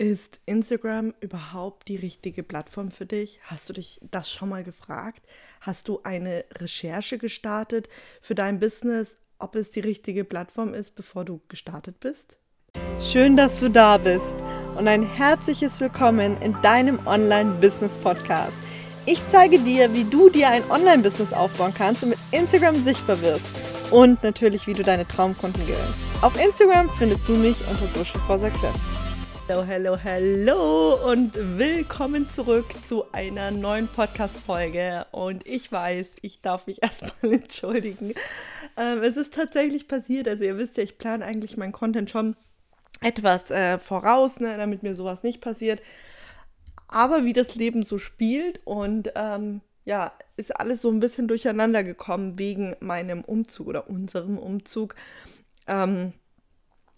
Ist Instagram überhaupt die richtige Plattform für dich? Hast du dich das schon mal gefragt? Hast du eine Recherche gestartet für dein Business, ob es die richtige Plattform ist, bevor du gestartet bist? Schön, dass du da bist und ein herzliches Willkommen in deinem Online-Business-Podcast. Ich zeige dir, wie du dir ein Online-Business aufbauen kannst und mit Instagram sichtbar wirst und natürlich, wie du deine Traumkunden gewinnst. Auf Instagram findest du mich unter Social for Success. Hallo, hallo, hallo und willkommen zurück zu einer neuen Podcast-Folge. Und ich weiß, ich darf mich erstmal entschuldigen. Ähm, es ist tatsächlich passiert, also ihr wisst ja, ich plane eigentlich meinen Content schon etwas äh, voraus, ne, damit mir sowas nicht passiert. Aber wie das Leben so spielt und ähm, ja, ist alles so ein bisschen durcheinander gekommen wegen meinem Umzug oder unserem Umzug. Ähm,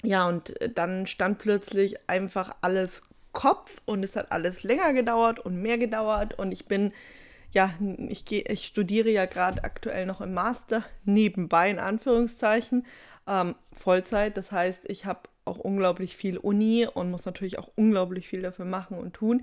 ja, und äh, dann stand plötzlich einfach alles Kopf und es hat alles länger gedauert und mehr gedauert und ich bin, ja, ich gehe, ich studiere ja gerade aktuell noch im Master, nebenbei in Anführungszeichen, ähm, Vollzeit. Das heißt, ich habe auch unglaublich viel Uni und muss natürlich auch unglaublich viel dafür machen und tun.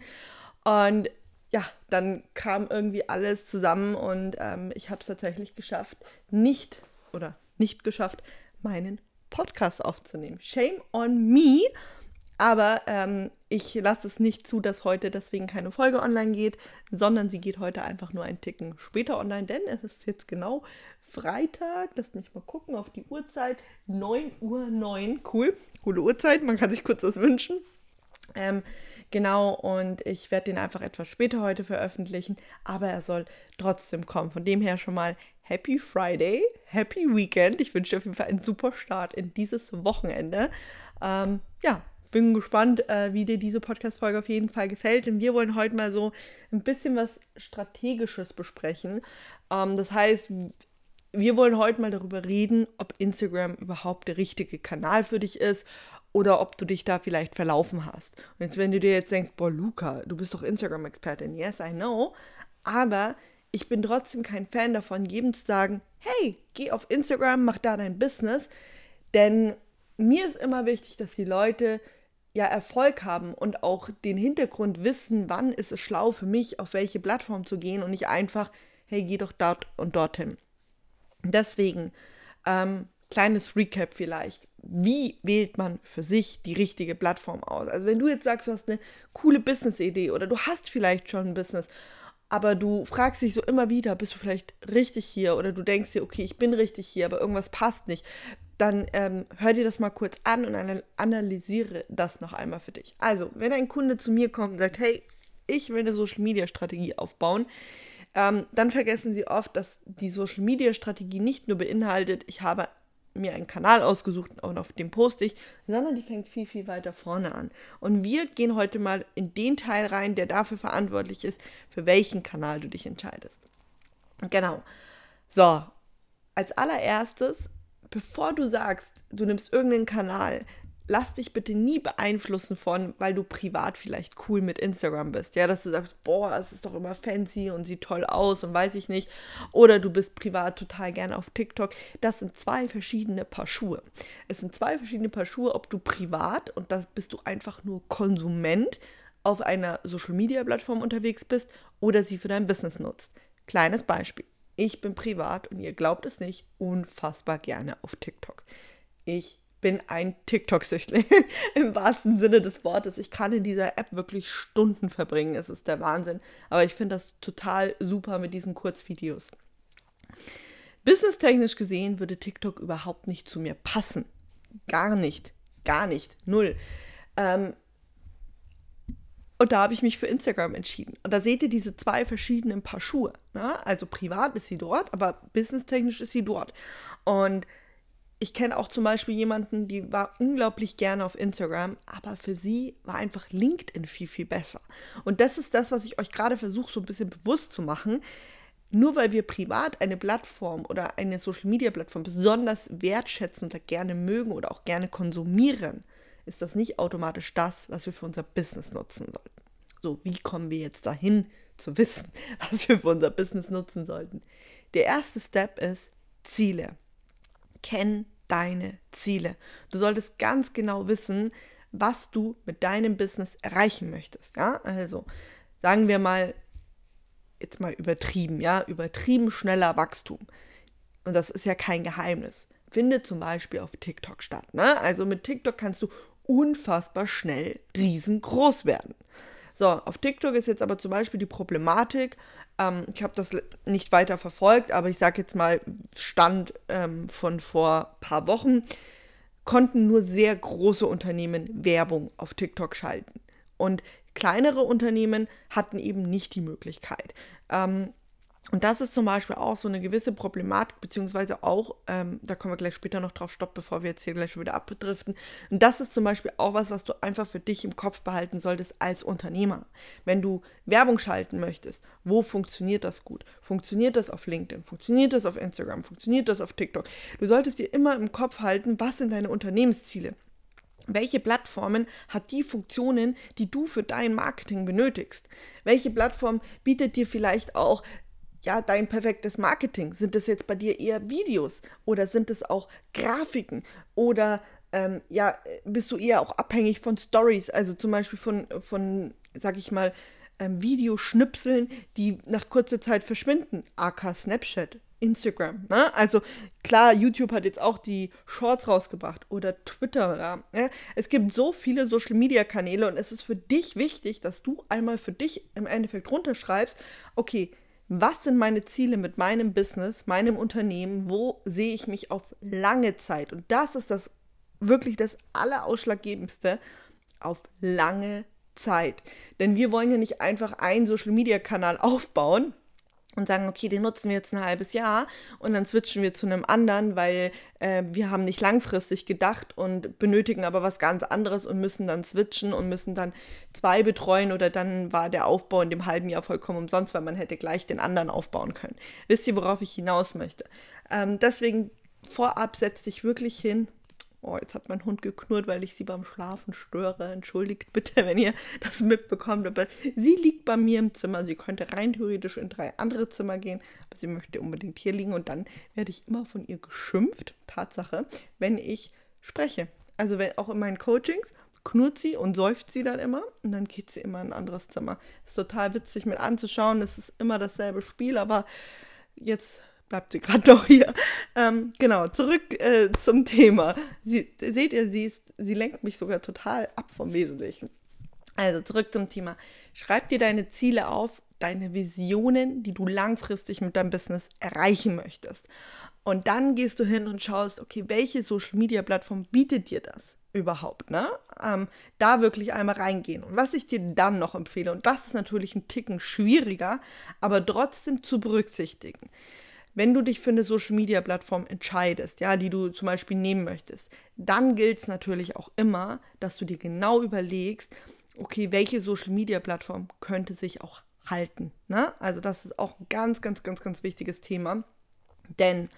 Und ja, dann kam irgendwie alles zusammen und ähm, ich habe es tatsächlich geschafft, nicht oder nicht geschafft, meinen Podcast aufzunehmen. Shame on me. Aber ähm, ich lasse es nicht zu, dass heute deswegen keine Folge online geht, sondern sie geht heute einfach nur einen Ticken später online, denn es ist jetzt genau Freitag. Lasst mich mal gucken auf die Uhrzeit. 9 Uhr 9. Cool. Coole Uhrzeit. Man kann sich kurz was wünschen. Ähm, genau, und ich werde den einfach etwas später heute veröffentlichen, aber er soll trotzdem kommen. Von dem her schon mal Happy Friday, Happy Weekend. Ich wünsche dir auf jeden Fall einen super Start in dieses Wochenende. Ähm, ja, bin gespannt, äh, wie dir diese Podcast-Folge auf jeden Fall gefällt. Denn wir wollen heute mal so ein bisschen was Strategisches besprechen. Ähm, das heißt, wir wollen heute mal darüber reden, ob Instagram überhaupt der richtige Kanal für dich ist oder ob du dich da vielleicht verlaufen hast. Und jetzt, wenn du dir jetzt denkst, boah, Luca, du bist doch Instagram-Expertin. Yes, I know. Aber ich bin trotzdem kein Fan davon, jedem zu sagen, hey, geh auf Instagram, mach da dein Business. Denn mir ist immer wichtig, dass die Leute ja Erfolg haben und auch den Hintergrund wissen, wann ist es schlau für mich, auf welche Plattform zu gehen und nicht einfach, hey, geh doch dort und dorthin. Deswegen, ähm, kleines Recap vielleicht. Wie wählt man für sich die richtige Plattform aus? Also wenn du jetzt sagst, du hast eine coole Business-Idee oder du hast vielleicht schon ein Business, aber du fragst dich so immer wieder, bist du vielleicht richtig hier oder du denkst dir, okay, ich bin richtig hier, aber irgendwas passt nicht, dann ähm, hör dir das mal kurz an und analysiere das noch einmal für dich. Also, wenn ein Kunde zu mir kommt und sagt, hey, ich will eine Social-Media-Strategie aufbauen, ähm, dann vergessen sie oft, dass die Social-Media-Strategie nicht nur beinhaltet, ich habe mir einen Kanal ausgesucht und auf dem poste ich, sondern die fängt viel, viel weiter vorne an. Und wir gehen heute mal in den Teil rein, der dafür verantwortlich ist, für welchen Kanal du dich entscheidest. Genau. So, als allererstes, bevor du sagst, du nimmst irgendeinen Kanal, lass dich bitte nie beeinflussen von, weil du privat vielleicht cool mit Instagram bist. Ja, dass du sagst, boah, es ist doch immer fancy und sieht toll aus und weiß ich nicht. Oder du bist privat total gerne auf TikTok. Das sind zwei verschiedene Paar Schuhe. Es sind zwei verschiedene Paar Schuhe, ob du privat und das bist du einfach nur Konsument auf einer Social Media Plattform unterwegs bist oder sie für dein Business nutzt. Kleines Beispiel. Ich bin privat und ihr glaubt es nicht, unfassbar gerne auf TikTok. Ich bin ein TikTok-Süchtling im wahrsten Sinne des Wortes. Ich kann in dieser App wirklich Stunden verbringen. Es ist der Wahnsinn. Aber ich finde das total super mit diesen Kurzvideos. Businesstechnisch gesehen würde TikTok überhaupt nicht zu mir passen. Gar nicht. Gar nicht. Null. Ähm, und da habe ich mich für Instagram entschieden. Und da seht ihr diese zwei verschiedenen Paar Schuhe. Ne? Also privat ist sie dort, aber businesstechnisch ist sie dort. Und ich kenne auch zum Beispiel jemanden, die war unglaublich gerne auf Instagram, aber für sie war einfach LinkedIn viel, viel besser. Und das ist das, was ich euch gerade versuche, so ein bisschen bewusst zu machen. Nur weil wir privat eine Plattform oder eine Social-Media-Plattform besonders wertschätzen oder gerne mögen oder auch gerne konsumieren, ist das nicht automatisch das, was wir für unser Business nutzen sollten. So, wie kommen wir jetzt dahin zu wissen, was wir für unser Business nutzen sollten? Der erste Step ist Ziele kenn deine Ziele. Du solltest ganz genau wissen, was du mit deinem Business erreichen möchtest. Ja, also sagen wir mal, jetzt mal übertrieben, ja, übertrieben schneller Wachstum. Und das ist ja kein Geheimnis. Findet zum Beispiel auf TikTok statt. Ne? Also mit TikTok kannst du unfassbar schnell riesengroß werden. So, auf TikTok ist jetzt aber zum Beispiel die Problematik, ähm, ich habe das nicht weiter verfolgt, aber ich sage jetzt mal Stand ähm, von vor paar Wochen, konnten nur sehr große Unternehmen Werbung auf TikTok schalten. Und kleinere Unternehmen hatten eben nicht die Möglichkeit. Ähm, und das ist zum Beispiel auch so eine gewisse Problematik, beziehungsweise auch, ähm, da kommen wir gleich später noch drauf, stopp, bevor wir jetzt hier gleich schon wieder abdriften. Und das ist zum Beispiel auch was, was du einfach für dich im Kopf behalten solltest als Unternehmer. Wenn du Werbung schalten möchtest, wo funktioniert das gut? Funktioniert das auf LinkedIn? Funktioniert das auf Instagram? Funktioniert das auf TikTok? Du solltest dir immer im Kopf halten, was sind deine Unternehmensziele? Welche Plattformen hat die Funktionen, die du für dein Marketing benötigst? Welche Plattform bietet dir vielleicht auch ja, dein perfektes Marketing? Sind es jetzt bei dir eher Videos oder sind es auch Grafiken oder ähm, ja, bist du eher auch abhängig von Stories, also zum Beispiel von, von sag ich mal, ähm, Videoschnipseln, die nach kurzer Zeit verschwinden, aka Snapchat, Instagram. Ne? Also klar, YouTube hat jetzt auch die Shorts rausgebracht oder Twitter. Ne? Es gibt so viele Social-Media-Kanäle und es ist für dich wichtig, dass du einmal für dich im Endeffekt runterschreibst, okay, was sind meine Ziele mit meinem Business, meinem Unternehmen, wo sehe ich mich auf lange Zeit. Und das ist das wirklich das Allerausschlaggebendste auf lange Zeit. Denn wir wollen ja nicht einfach einen Social-Media-Kanal aufbauen und sagen, okay, den nutzen wir jetzt ein halbes Jahr und dann switchen wir zu einem anderen, weil äh, wir haben nicht langfristig gedacht und benötigen aber was ganz anderes und müssen dann switchen und müssen dann zwei betreuen oder dann war der Aufbau in dem halben Jahr vollkommen umsonst, weil man hätte gleich den anderen aufbauen können. Wisst ihr, worauf ich hinaus möchte? Ähm, deswegen vorab setz dich wirklich hin, Oh, jetzt hat mein Hund geknurrt, weil ich sie beim Schlafen störe. Entschuldigt bitte, wenn ihr das mitbekommt. Aber sie liegt bei mir im Zimmer. Sie könnte rein theoretisch in drei andere Zimmer gehen, aber sie möchte unbedingt hier liegen. Und dann werde ich immer von ihr geschimpft, Tatsache, wenn ich spreche. Also wenn, auch in meinen Coachings knurrt sie und seufzt sie dann immer und dann geht sie immer in ein anderes Zimmer. Ist total witzig mit anzuschauen. Es ist immer dasselbe Spiel, aber jetzt bleibt sie gerade noch hier. Ähm, genau, zurück äh, zum Thema. Sie, seht ihr, sie, ist, sie lenkt mich sogar total ab vom Wesentlichen. Also zurück zum Thema. Schreib dir deine Ziele auf, deine Visionen, die du langfristig mit deinem Business erreichen möchtest. Und dann gehst du hin und schaust, okay, welche Social Media Plattform bietet dir das überhaupt, ne? Ähm, da wirklich einmal reingehen. Und was ich dir dann noch empfehle, und das ist natürlich ein Ticken schwieriger, aber trotzdem zu berücksichtigen wenn du dich für eine Social Media Plattform entscheidest, ja, die du zum Beispiel nehmen möchtest, dann gilt es natürlich auch immer, dass du dir genau überlegst, okay, welche Social Media Plattform könnte sich auch halten. Ne? Also das ist auch ein ganz, ganz, ganz, ganz wichtiges Thema. Denn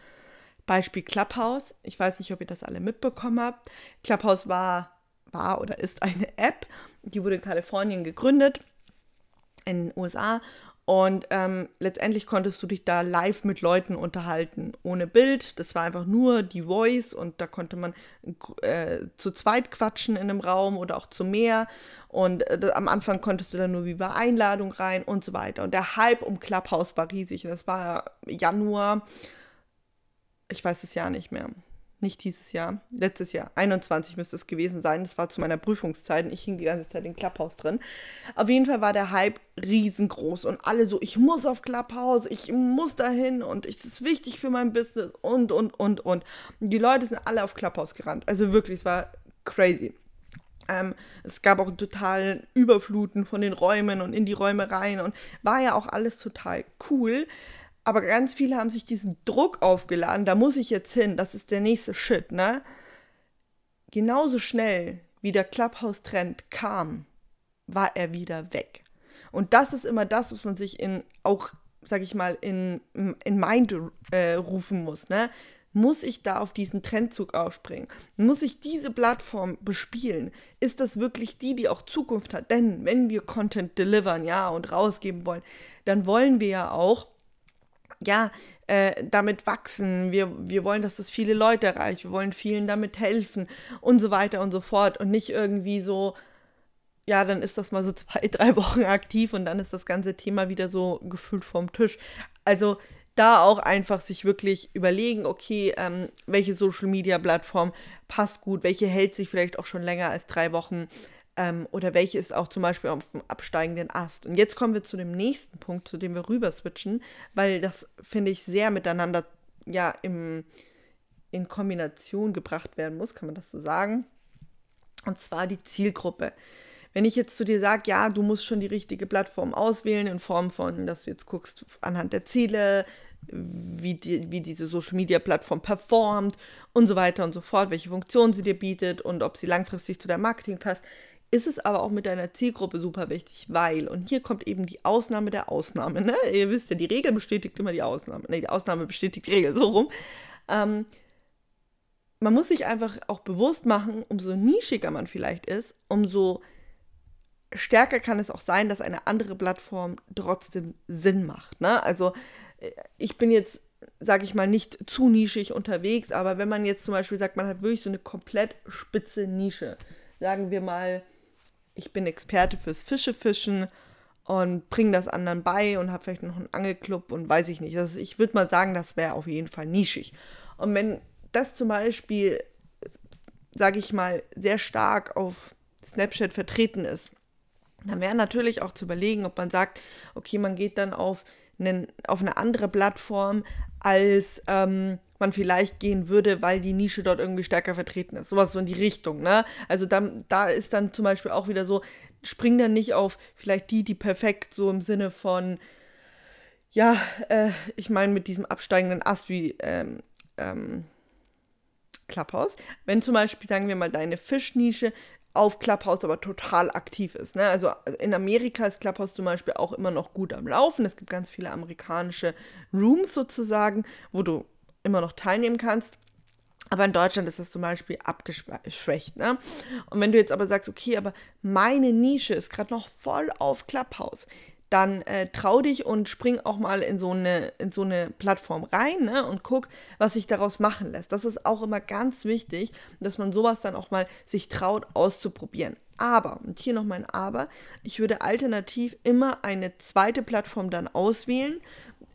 Beispiel Clubhouse, ich weiß nicht, ob ihr das alle mitbekommen habt. Clubhouse war, war oder ist eine App, die wurde in Kalifornien gegründet, in den USA und ähm, letztendlich konntest du dich da live mit Leuten unterhalten, ohne Bild. Das war einfach nur die Voice und da konnte man äh, zu zweit quatschen in einem Raum oder auch zu mehr. Und äh, am Anfang konntest du dann nur über Einladung rein und so weiter. Und der Hype um Clubhouse war riesig. Das war Januar, ich weiß es ja nicht mehr nicht dieses Jahr, letztes Jahr, 21 müsste es gewesen sein. Das war zu meiner Prüfungszeit und ich hing die ganze Zeit in Clubhouse drin. Auf jeden Fall war der Hype riesengroß und alle so, ich muss auf Clubhouse, ich muss dahin und es ist wichtig für mein Business und, und, und, und. Die Leute sind alle auf Clubhouse gerannt. Also wirklich, es war crazy. Ähm, es gab auch total Überfluten von den Räumen und in die Räume rein und war ja auch alles total cool. Aber ganz viele haben sich diesen Druck aufgeladen, da muss ich jetzt hin, das ist der nächste Shit, ne? Genauso schnell wie der Clubhouse-Trend kam, war er wieder weg. Und das ist immer das, was man sich in auch, sag ich mal, in, in Mind äh, rufen muss, ne? Muss ich da auf diesen Trendzug aufspringen? Muss ich diese Plattform bespielen? Ist das wirklich die, die auch Zukunft hat? Denn wenn wir Content delivern, ja, und rausgeben wollen, dann wollen wir ja auch ja, äh, damit wachsen, wir, wir wollen, dass das viele Leute erreicht, wir wollen vielen damit helfen und so weiter und so fort. Und nicht irgendwie so, ja, dann ist das mal so zwei, drei Wochen aktiv und dann ist das ganze Thema wieder so gefühlt vom Tisch. Also da auch einfach sich wirklich überlegen, okay, ähm, welche Social-Media-Plattform passt gut, welche hält sich vielleicht auch schon länger als drei Wochen ähm, oder welche ist auch zum Beispiel auf dem absteigenden Ast. Und jetzt kommen wir zu dem nächsten Punkt, zu dem wir rüber switchen, weil das finde ich sehr miteinander ja im, in Kombination gebracht werden muss, kann man das so sagen. Und zwar die Zielgruppe. Wenn ich jetzt zu dir sage, ja, du musst schon die richtige Plattform auswählen, in Form von, dass du jetzt guckst anhand der Ziele, wie, die, wie diese Social Media Plattform performt und so weiter und so fort, welche Funktionen sie dir bietet und ob sie langfristig zu deinem Marketing passt, ist es aber auch mit deiner Zielgruppe super wichtig, weil, und hier kommt eben die Ausnahme der Ausnahme, ne? Ihr wisst ja, die Regel bestätigt immer die Ausnahme. Ne, die Ausnahme bestätigt die Regel, so rum. Ähm, man muss sich einfach auch bewusst machen, umso nischiger man vielleicht ist, umso stärker kann es auch sein, dass eine andere Plattform trotzdem Sinn macht. Ne? Also äh, ich bin jetzt, sage ich mal, nicht zu nischig unterwegs, aber wenn man jetzt zum Beispiel sagt, man hat wirklich so eine komplett spitze Nische, sagen wir mal, ich bin Experte fürs Fischefischen und bringe das anderen bei und habe vielleicht noch einen Angelclub und weiß ich nicht. Also ich würde mal sagen, das wäre auf jeden Fall nischig. Und wenn das zum Beispiel, sage ich mal, sehr stark auf Snapchat vertreten ist, dann wäre natürlich auch zu überlegen, ob man sagt, okay, man geht dann auf, einen, auf eine andere Plattform, als ähm, man vielleicht gehen würde, weil die Nische dort irgendwie stärker vertreten ist. Sowas so in die Richtung, ne? Also da, da ist dann zum Beispiel auch wieder so, spring dann nicht auf vielleicht die, die perfekt so im Sinne von, ja, äh, ich meine mit diesem absteigenden Ast wie ähm, ähm, Clubhouse. Wenn zum Beispiel, sagen wir mal, deine Fischnische auf Clubhouse aber total aktiv ist. Ne? Also in Amerika ist Clubhouse zum Beispiel auch immer noch gut am Laufen. Es gibt ganz viele amerikanische Rooms sozusagen, wo du immer noch teilnehmen kannst. Aber in Deutschland ist das zum Beispiel abgeschwächt. Ne? Und wenn du jetzt aber sagst, okay, aber meine Nische ist gerade noch voll auf Clubhouse, dann äh, trau dich und spring auch mal in so eine, in so eine Plattform rein ne, und guck, was sich daraus machen lässt. Das ist auch immer ganz wichtig, dass man sowas dann auch mal sich traut auszuprobieren. Aber, und hier noch mein Aber, ich würde alternativ immer eine zweite Plattform dann auswählen,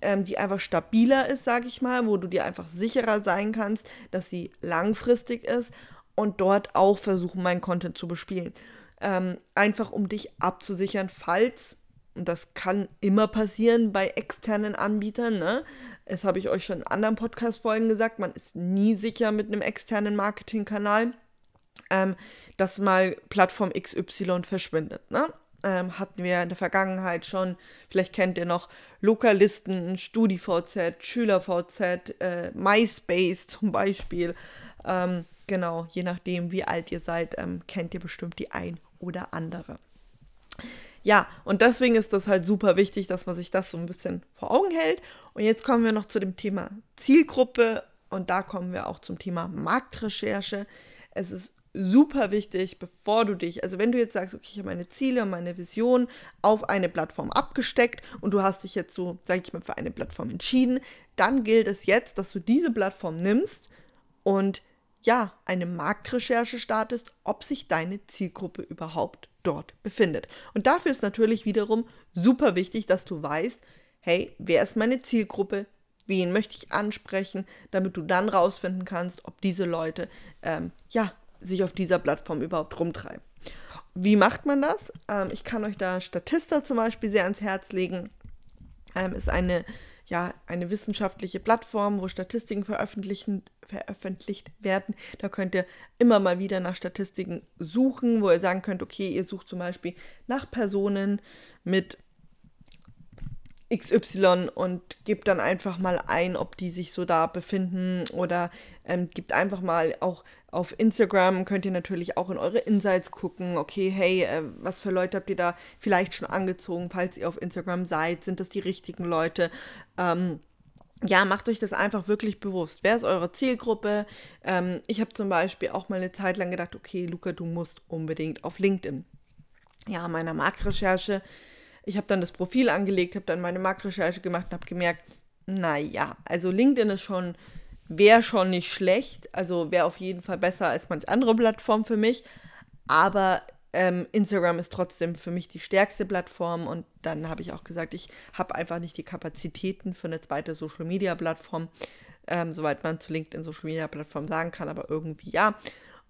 ähm, die einfach stabiler ist, sage ich mal, wo du dir einfach sicherer sein kannst, dass sie langfristig ist und dort auch versuchen, meinen Content zu bespielen. Ähm, einfach um dich abzusichern, falls, und das kann immer passieren bei externen Anbietern, ne? Das habe ich euch schon in anderen Podcast-Folgen gesagt, man ist nie sicher mit einem externen Marketingkanal, ähm, dass mal Plattform XY verschwindet, ne? ähm, hatten wir in der Vergangenheit schon. Vielleicht kennt ihr noch Lokalisten, StudiVZ, SchülerVZ, äh, MySpace zum Beispiel. Ähm, genau, je nachdem, wie alt ihr seid, ähm, kennt ihr bestimmt die ein oder andere. Ja, und deswegen ist das halt super wichtig, dass man sich das so ein bisschen vor Augen hält. Und jetzt kommen wir noch zu dem Thema Zielgruppe und da kommen wir auch zum Thema Marktrecherche. Es ist super wichtig, bevor du dich, also wenn du jetzt sagst, okay, ich habe meine Ziele und meine Vision auf eine Plattform abgesteckt und du hast dich jetzt so, sage ich mal, für eine Plattform entschieden, dann gilt es jetzt, dass du diese Plattform nimmst und ja, eine Marktrecherche startest, ob sich deine Zielgruppe überhaupt dort befindet. Und dafür ist natürlich wiederum super wichtig, dass du weißt, hey, wer ist meine Zielgruppe? Wen möchte ich ansprechen, damit du dann rausfinden kannst, ob diese Leute ähm, ja sich auf dieser Plattform überhaupt rumtreiben. Wie macht man das? Ähm, ich kann euch da Statista zum Beispiel sehr ans Herz legen. Ähm, ist eine, ja, eine wissenschaftliche Plattform, wo Statistiken veröffentlicht werden. Da könnt ihr immer mal wieder nach Statistiken suchen, wo ihr sagen könnt, okay, ihr sucht zum Beispiel nach Personen mit XY und gebt dann einfach mal ein, ob die sich so da befinden oder ähm, gebt einfach mal auch auf Instagram könnt ihr natürlich auch in eure Insights gucken. Okay, hey, äh, was für Leute habt ihr da vielleicht schon angezogen, falls ihr auf Instagram seid? Sind das die richtigen Leute? Ähm, ja, macht euch das einfach wirklich bewusst. Wer ist eure Zielgruppe? Ähm, ich habe zum Beispiel auch mal eine Zeit lang gedacht, okay, Luca, du musst unbedingt auf LinkedIn. Ja, meiner Marktrecherche ich habe dann das Profil angelegt, habe dann meine Marktrecherche gemacht und habe gemerkt, naja, also LinkedIn ist schon, wäre schon nicht schlecht, also wäre auf jeden Fall besser als manche andere Plattform für mich, aber ähm, Instagram ist trotzdem für mich die stärkste Plattform und dann habe ich auch gesagt, ich habe einfach nicht die Kapazitäten für eine zweite Social-Media-Plattform, ähm, soweit man zu LinkedIn Social-Media-Plattform sagen kann, aber irgendwie ja.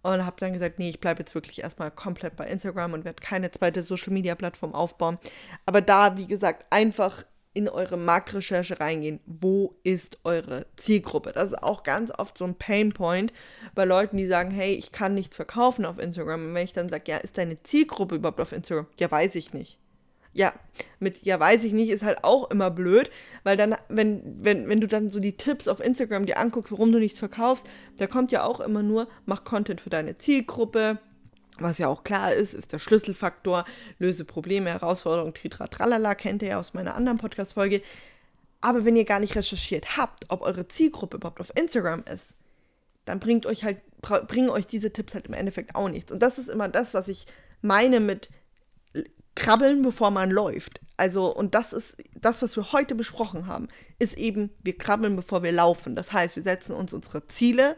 Und habe dann gesagt, nee, ich bleibe jetzt wirklich erstmal komplett bei Instagram und werde keine zweite Social-Media-Plattform aufbauen. Aber da, wie gesagt, einfach in eure Marktrecherche reingehen. Wo ist eure Zielgruppe? Das ist auch ganz oft so ein Painpoint bei Leuten, die sagen, hey, ich kann nichts verkaufen auf Instagram. Und wenn ich dann sage, ja, ist deine Zielgruppe überhaupt auf Instagram? Ja, weiß ich nicht. Ja, mit ja, weiß ich nicht, ist halt auch immer blöd, weil dann, wenn, wenn, wenn du dann so die Tipps auf Instagram dir anguckst, warum du nichts verkaufst, da kommt ja auch immer nur, mach Content für deine Zielgruppe, was ja auch klar ist, ist der Schlüsselfaktor, löse Probleme, Herausforderungen, tritra, tralala, kennt ihr ja aus meiner anderen Podcast-Folge. Aber wenn ihr gar nicht recherchiert habt, ob eure Zielgruppe überhaupt auf Instagram ist, dann bringt euch halt, bringen euch diese Tipps halt im Endeffekt auch nichts. Und das ist immer das, was ich meine mit krabbeln, bevor man läuft. Also, und das ist das, was wir heute besprochen haben, ist eben, wir krabbeln, bevor wir laufen. Das heißt, wir setzen uns unsere Ziele,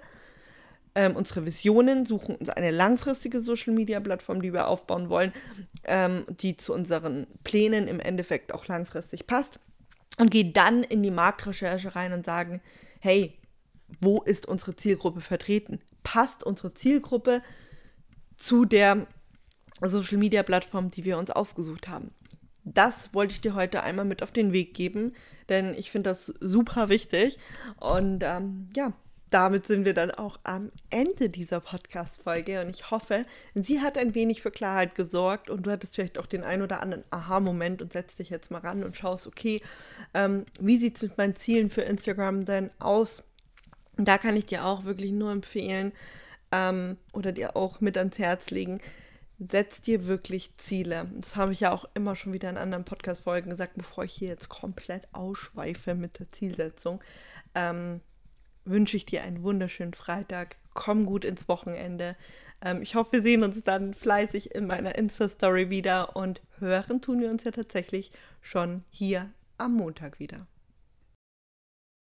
ähm, unsere Visionen, suchen uns eine langfristige Social-Media-Plattform, die wir aufbauen wollen, ähm, die zu unseren Plänen im Endeffekt auch langfristig passt und gehen dann in die Marktrecherche rein und sagen, hey, wo ist unsere Zielgruppe vertreten? Passt unsere Zielgruppe zu der Social-Media-Plattform, die wir uns ausgesucht haben? Das wollte ich dir heute einmal mit auf den Weg geben, denn ich finde das super wichtig. Und ähm, ja, damit sind wir dann auch am Ende dieser Podcast-Folge und ich hoffe, sie hat ein wenig für Klarheit gesorgt und du hattest vielleicht auch den ein oder anderen Aha-Moment und setzt dich jetzt mal ran und schaust, okay, ähm, wie sieht es mit meinen Zielen für Instagram denn aus? Da kann ich dir auch wirklich nur empfehlen ähm, oder dir auch mit ans Herz legen, setz dir wirklich Ziele. Das habe ich ja auch immer schon wieder in anderen Podcast-Folgen gesagt, bevor ich hier jetzt komplett ausschweife mit der Zielsetzung. Ähm, wünsche ich dir einen wunderschönen Freitag. Komm gut ins Wochenende. Ähm, ich hoffe, wir sehen uns dann fleißig in meiner Insta-Story wieder und hören tun wir uns ja tatsächlich schon hier am Montag wieder.